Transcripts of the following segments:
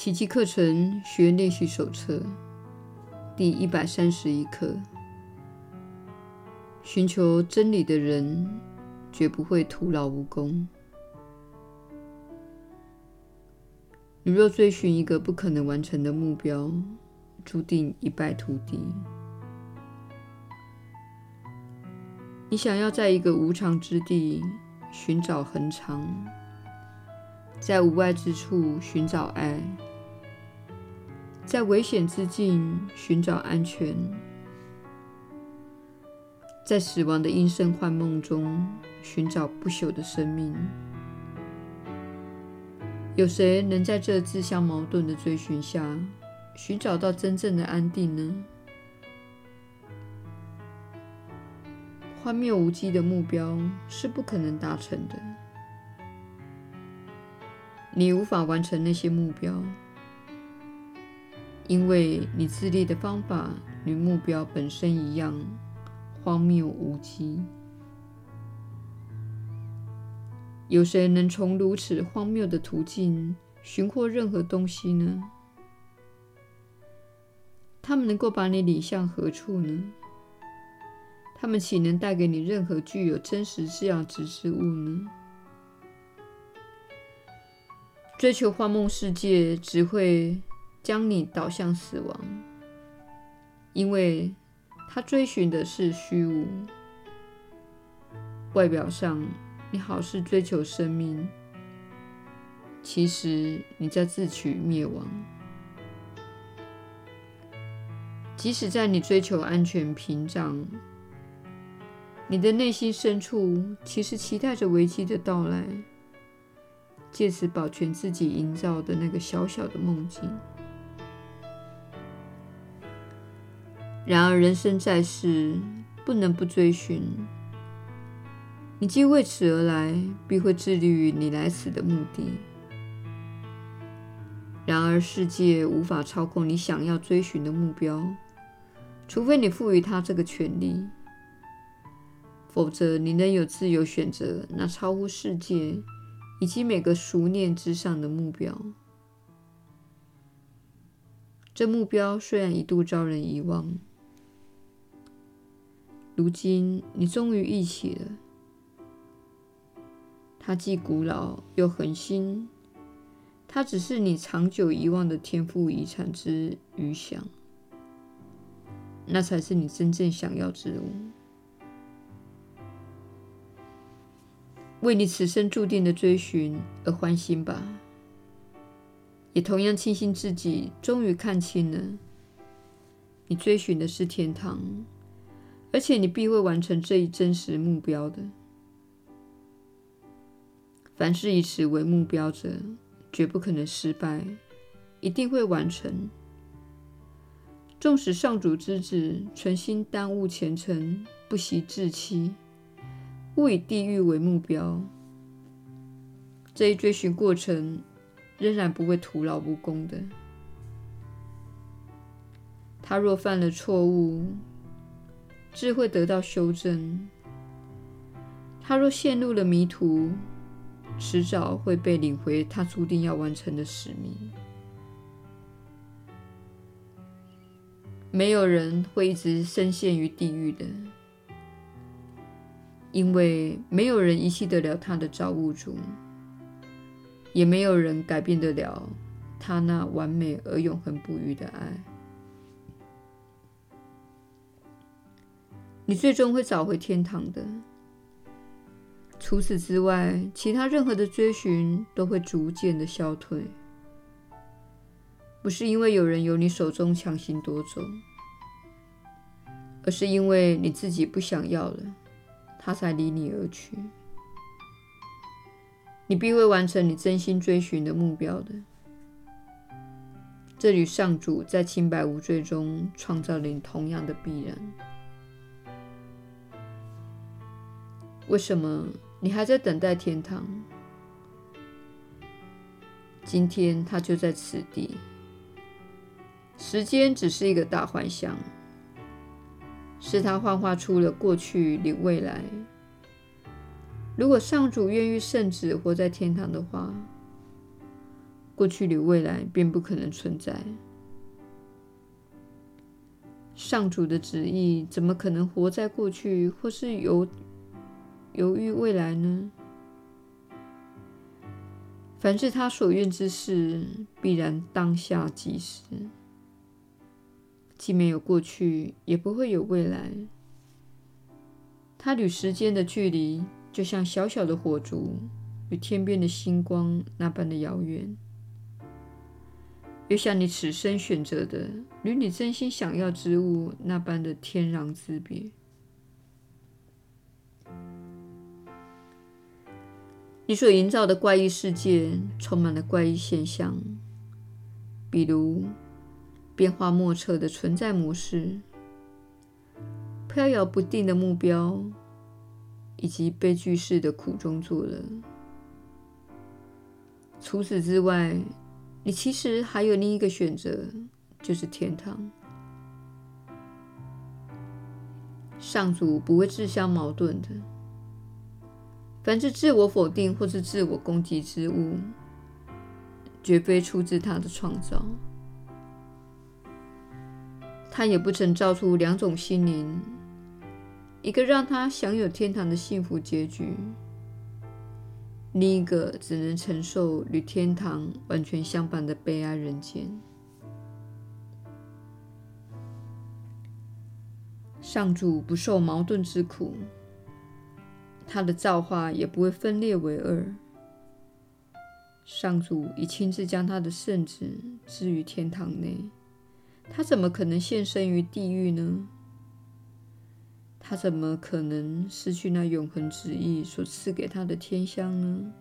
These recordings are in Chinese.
奇迹课程学练习手册第一百三十一课：寻求真理的人绝不会徒劳无功。你若追寻一个不可能完成的目标，注定一败涂地。你想要在一个无常之地寻找恒常，在无爱之处寻找爱。在危险之境寻找安全，在死亡的阴森幻梦中寻找不朽的生命。有谁能在这自相矛盾的追寻下寻找到真正的安定呢？荒谬无稽的目标是不可能达成的，你无法完成那些目标。因为你自立的方法与目标本身一样荒谬无稽，有谁能从如此荒谬的途径寻获任何东西呢？他们能够把你领向何处呢？他们岂能带给你任何具有真实价值之物呢？追求幻梦世界只会将你导向死亡，因为他追寻的是虚无。外表上，你好似追求生命，其实你在自取灭亡。即使在你追求安全屏障，你的内心深处其实期待着危机的到来，借此保全自己营造的那个小小的梦境。然而，人生在世，不能不追寻。你既为此而来，必会致力于你来此的目的。然而，世界无法操控你想要追寻的目标，除非你赋予它这个权利。否则，你能有自由选择那超乎世界以及每个俗念之上的目标。这目标虽然一度遭人遗忘。如今，你终于忆起了，它既古老又恒新，它只是你长久遗忘的天赋遗产之余响，那才是你真正想要之物。为你此生注定的追寻而欢欣吧，也同样庆幸自己终于看清了，你追寻的是天堂。而且你必会完成这一真实目标的。凡是以此为目标者，绝不可能失败，一定会完成。纵使上主之子存心耽误前程，不惜自欺，误以地狱为目标，这一追寻过程仍然不会徒劳无功的。他若犯了错误，智慧得到修正。他若陷入了迷途，迟早会被领回他注定要完成的使命。没有人会一直深陷于地狱的，因为没有人遗弃得了他的造物主，也没有人改变得了他那完美而永恒不渝的爱。你最终会找回天堂的。除此之外，其他任何的追寻都会逐渐的消退。不是因为有人由你手中强行夺走，而是因为你自己不想要了，他才离你而去。你必会完成你真心追寻的目标的。这与上主在清白无罪中创造了你同样的必然。为什么你还在等待天堂？今天它就在此地。时间只是一个大幻象，是它幻化出了过去与未来。如果上主愿意圣子活在天堂的话，过去与未来便不可能存在。上主的旨意怎么可能活在过去，或是由犹豫未来呢？凡是他所愿之事，必然当下即时，既没有过去，也不会有未来。他与时间的距离，就像小小的火烛与天边的星光那般的遥远。又像你此生选择的，与你真心想要之物那般的天壤之别。你所营造的怪异世界充满了怪异现象，比如变化莫测的存在模式、飘摇不定的目标，以及悲剧式的苦中作乐。除此之外，你其实还有另一个选择，就是天堂。上主不会自相矛盾的。凡是自我否定或是自我攻击之物，绝非出自他的创造。他也不曾造出两种心灵，一个让他享有天堂的幸福结局。另一个只能承受与天堂完全相反的悲哀人间。上主不受矛盾之苦，他的造化也不会分裂为二。上主已亲自将他的圣子置于天堂内，他怎么可能现身于地狱呢？他怎么可能失去那永恒旨意所赐给他的天香呢？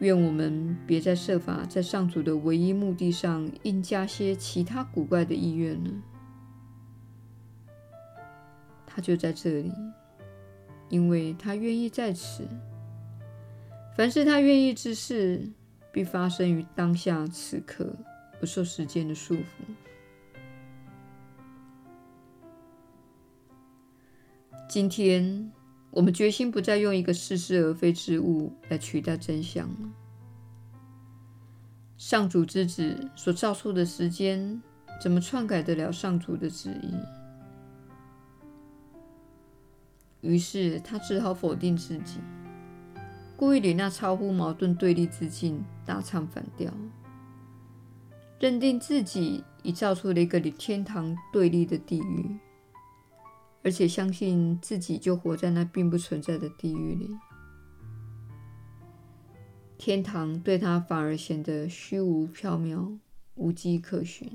愿我们别再设法在上主的唯一目的上硬加些其他古怪的意愿了。他就在这里，因为他愿意在此。凡是他愿意之事，必发生于当下此刻，不受时间的束缚。今天，我们决心不再用一个似是而非之物来取代真相了。上主之子所造出的时间，怎么篡改得了上主的旨意？于是他只好否定自己，故意与那超乎矛盾对立之境大唱反调，认定自己已造出了一个与天堂对立的地狱。而且相信自己就活在那并不存在的地狱里，天堂对他反而显得虚无缥缈、无迹可寻。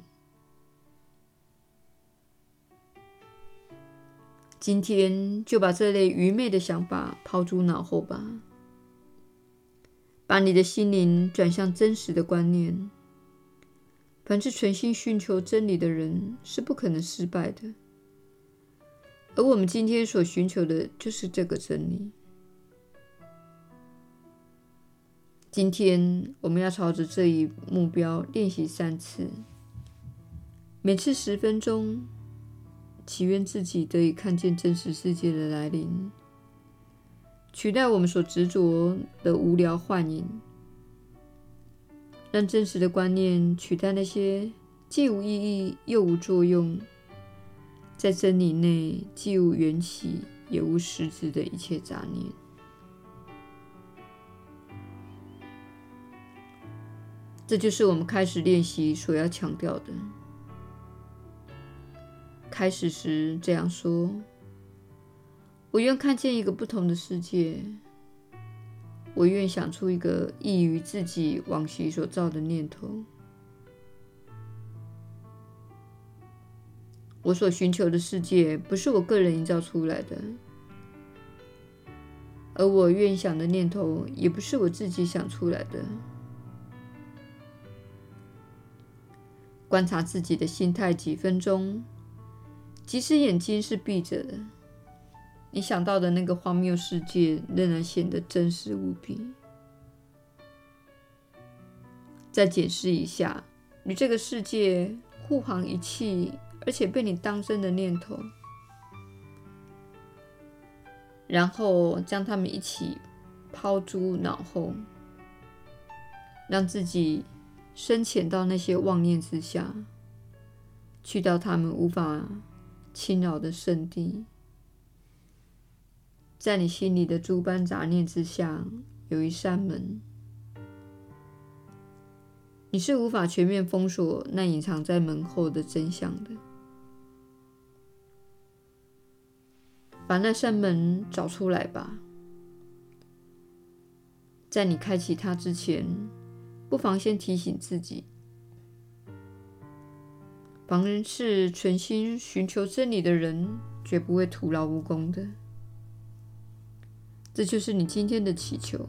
今天就把这类愚昧的想法抛诸脑后吧，把你的心灵转向真实的观念。凡是存心寻求真理的人，是不可能失败的。而我们今天所寻求的就是这个真理。今天我们要朝着这一目标练习三次，每次十分钟，祈愿自己得以看见真实世界的来临，取代我们所执着的无聊幻影，让真实的观念取代那些既无意义又无作用。在真理内，既无缘起，也无实质的一切杂念。这就是我们开始练习所要强调的。开始时这样说：“我愿看见一个不同的世界。我愿想出一个异于自己往昔所造的念头。”我所寻求的世界不是我个人营造出来的，而我愿想的念头也不是我自己想出来的。观察自己的心态几分钟，即使眼睛是闭着的，你想到的那个荒谬世界仍然显得真实无比。再解释一下与这个世界互航一气。而且被你当真的念头，然后将它们一起抛诸脑后，让自己深潜到那些妄念之下，去到他们无法侵扰的圣地。在你心里的诸般杂念之下，有一扇门，你是无法全面封锁那隐藏在门后的真相的。把那扇门找出来吧。在你开启它之前，不妨先提醒自己：凡是存心寻求真理的人，绝不会徒劳无功的。这就是你今天的祈求。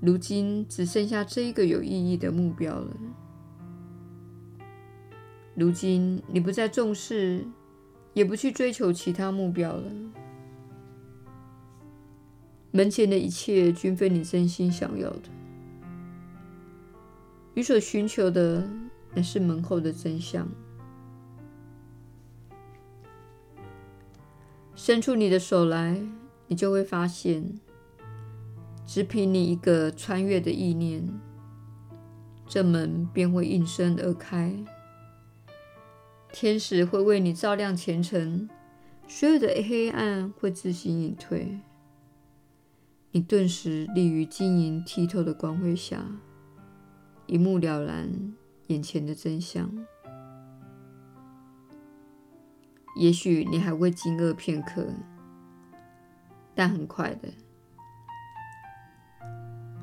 如今只剩下这一个有意义的目标了。如今你不再重视，也不去追求其他目标了。门前的一切均非你真心想要的，你所寻求的乃是门后的真相。伸出你的手来，你就会发现，只凭你一个穿越的意念，这门便会应声而开。天使会为你照亮前程，所有的黑暗会自行隐退。你顿时立于晶莹剔透的光辉下，一目了然眼前的真相。也许你还会惊愕片刻，但很快的，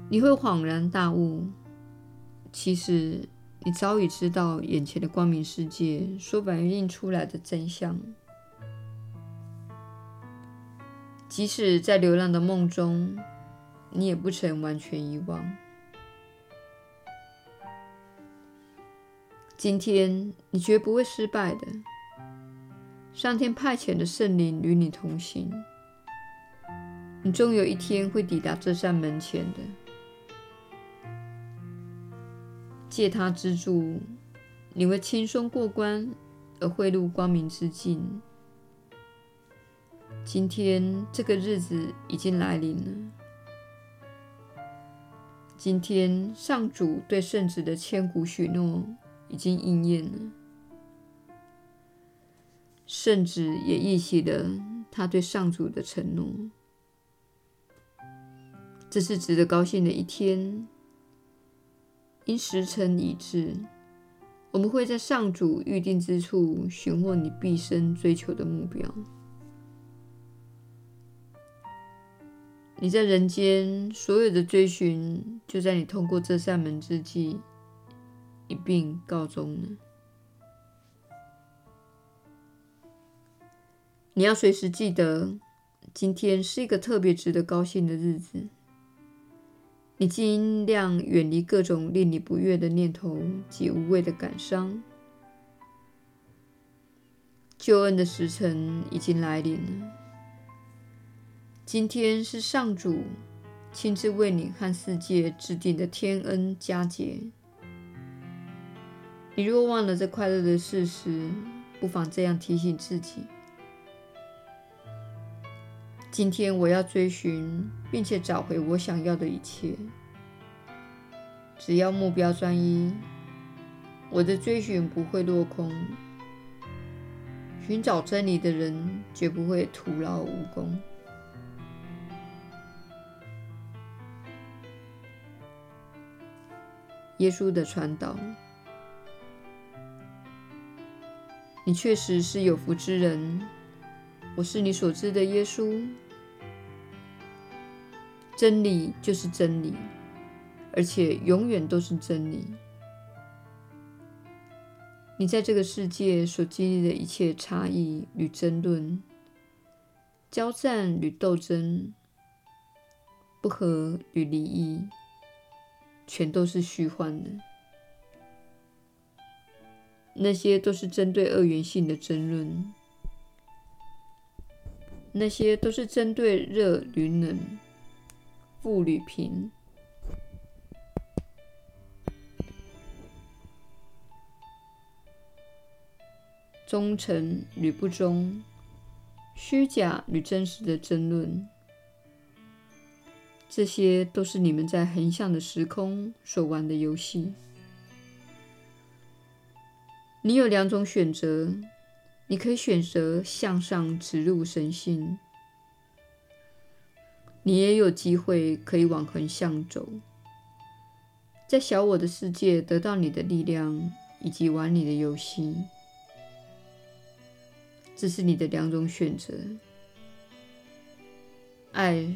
你会恍然大悟。其实，你早已知道眼前的光明世界所反映出来的真相。即使在流浪的梦中，你也不曾完全遗忘。今天你绝不会失败的。上天派遣的圣灵与你同行，你终有一天会抵达这扇门前的。借他之助，你会轻松过关，而汇入光明之境。今天这个日子已经来临了。今天上主对圣子的千古许诺已经应验了，圣子也忆起了他对上主的承诺。这是值得高兴的一天，因时辰已至，我们会在上主预定之处寻获你毕生追求的目标。你在人间所有的追寻，就在你通过这扇门之际一并告终了。你要随时记得，今天是一个特别值得高兴的日子。你尽量远离各种令你不悦的念头及无谓的感伤。救恩的时辰已经来临了。今天是上主亲自为你和世界制定的天恩佳节。你若忘了这快乐的事实，不妨这样提醒自己：今天我要追寻，并且找回我想要的一切。只要目标专一，我的追寻不会落空。寻找真理的人绝不会徒劳无功。耶稣的传导，你确实是有福之人。我是你所知的耶稣。真理就是真理，而且永远都是真理。你在这个世界所经历的一切差异与争论、交战与斗争、不和与离异。全都是虚幻的，那些都是针对二元性的争论，那些都是针对热与冷、富与贫、忠诚与不忠、虚假与真实的争论。这些都是你们在横向的时空所玩的游戏。你有两种选择，你可以选择向上植入神性，你也有机会可以往横向走，在小我的世界得到你的力量，以及玩你的游戏。这是你的两种选择。爱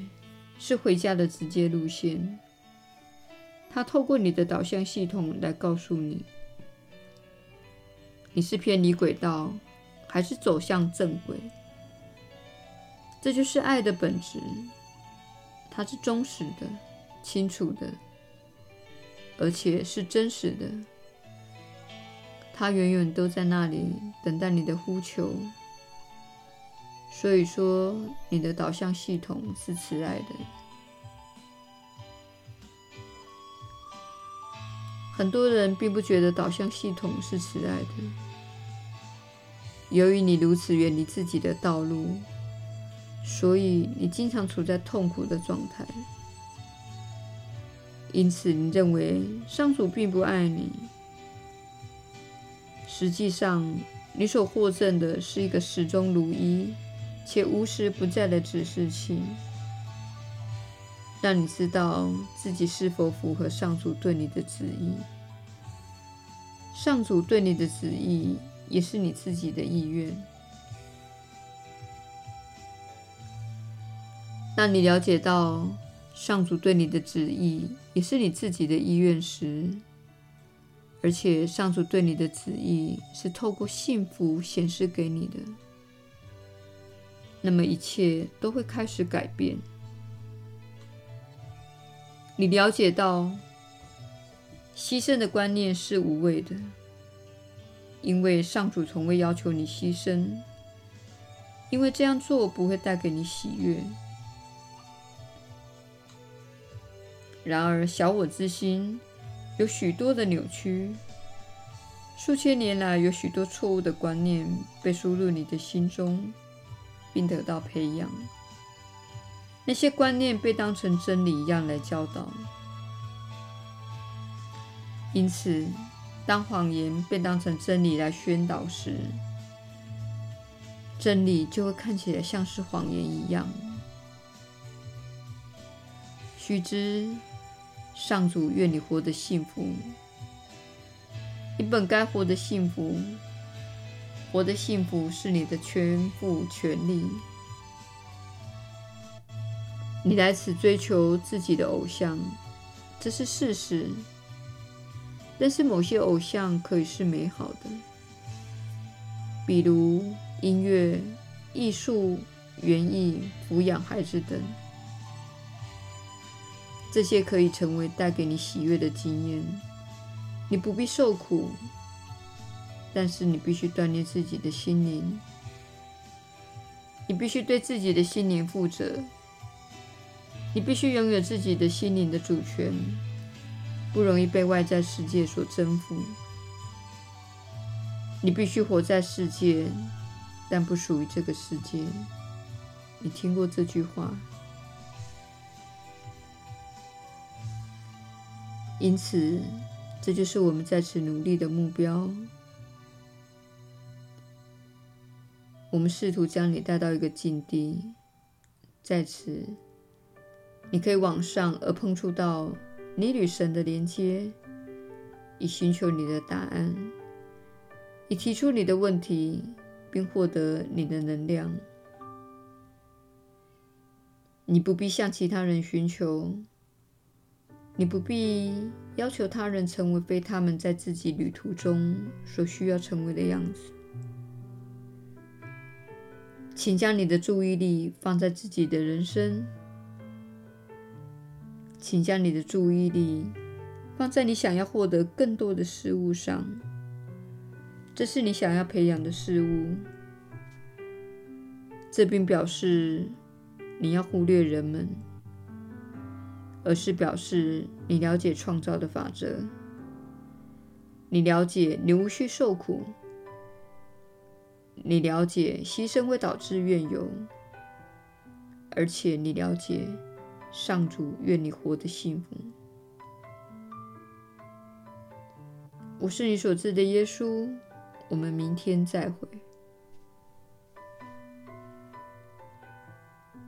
是回家的直接路线，它透过你的导向系统来告诉你，你是偏离轨道，还是走向正轨。这就是爱的本质，它是忠实的、清楚的，而且是真实的。它远远都在那里等待你的呼求。所以说，你的导向系统是慈爱的。很多人并不觉得导向系统是慈爱的。由于你如此远离自己的道路，所以你经常处在痛苦的状态。因此，你认为上主并不爱你。实际上，你所获赠的是一个始终如一。且无时不在的指示器，让你知道自己是否符合上主对你的旨意。上主对你的旨意，也是你自己的意愿。当你了解到上主对你的旨意，也是你自己的意愿时，而且上主对你的旨意是透过幸福显示给你的。那么一切都会开始改变。你了解到，牺牲的观念是无谓的，因为上主从未要求你牺牲，因为这样做不会带给你喜悦。然而，小我之心有许多的扭曲，数千年来有许多错误的观念被输入你的心中。并得到培养，那些观念被当成真理一样来教导。因此，当谎言被当成真理来宣导时，真理就会看起来像是谎言一样。须知，上主愿你活得幸福，你本该活得幸福。活得幸福是你的全部权利。你来此追求自己的偶像，这是事实。但是某些偶像可以是美好的，比如音乐、艺术、园艺、抚养孩子等。这些可以成为带给你喜悦的经验。你不必受苦。但是你必须锻炼自己的心灵，你必须对自己的心灵负责，你必须拥有自己的心灵的主权，不容易被外在世界所征服。你必须活在世界，但不属于这个世界。你听过这句话？因此，这就是我们在此努力的目标。我们试图将你带到一个境地，在此，你可以往上而碰触到你与神的连接，以寻求你的答案，以提出你的问题，并获得你的能量。你不必向其他人寻求，你不必要求他人成为非他们在自己旅途中所需要成为的样子。请将你的注意力放在自己的人生，请将你的注意力放在你想要获得更多的事物上，这是你想要培养的事物。这并表示你要忽略人们，而是表示你了解创造的法则，你了解你无需受苦。你了解牺牲会导致怨尤，而且你了解上主愿你活得幸福。我是你所知的耶稣。我们明天再会。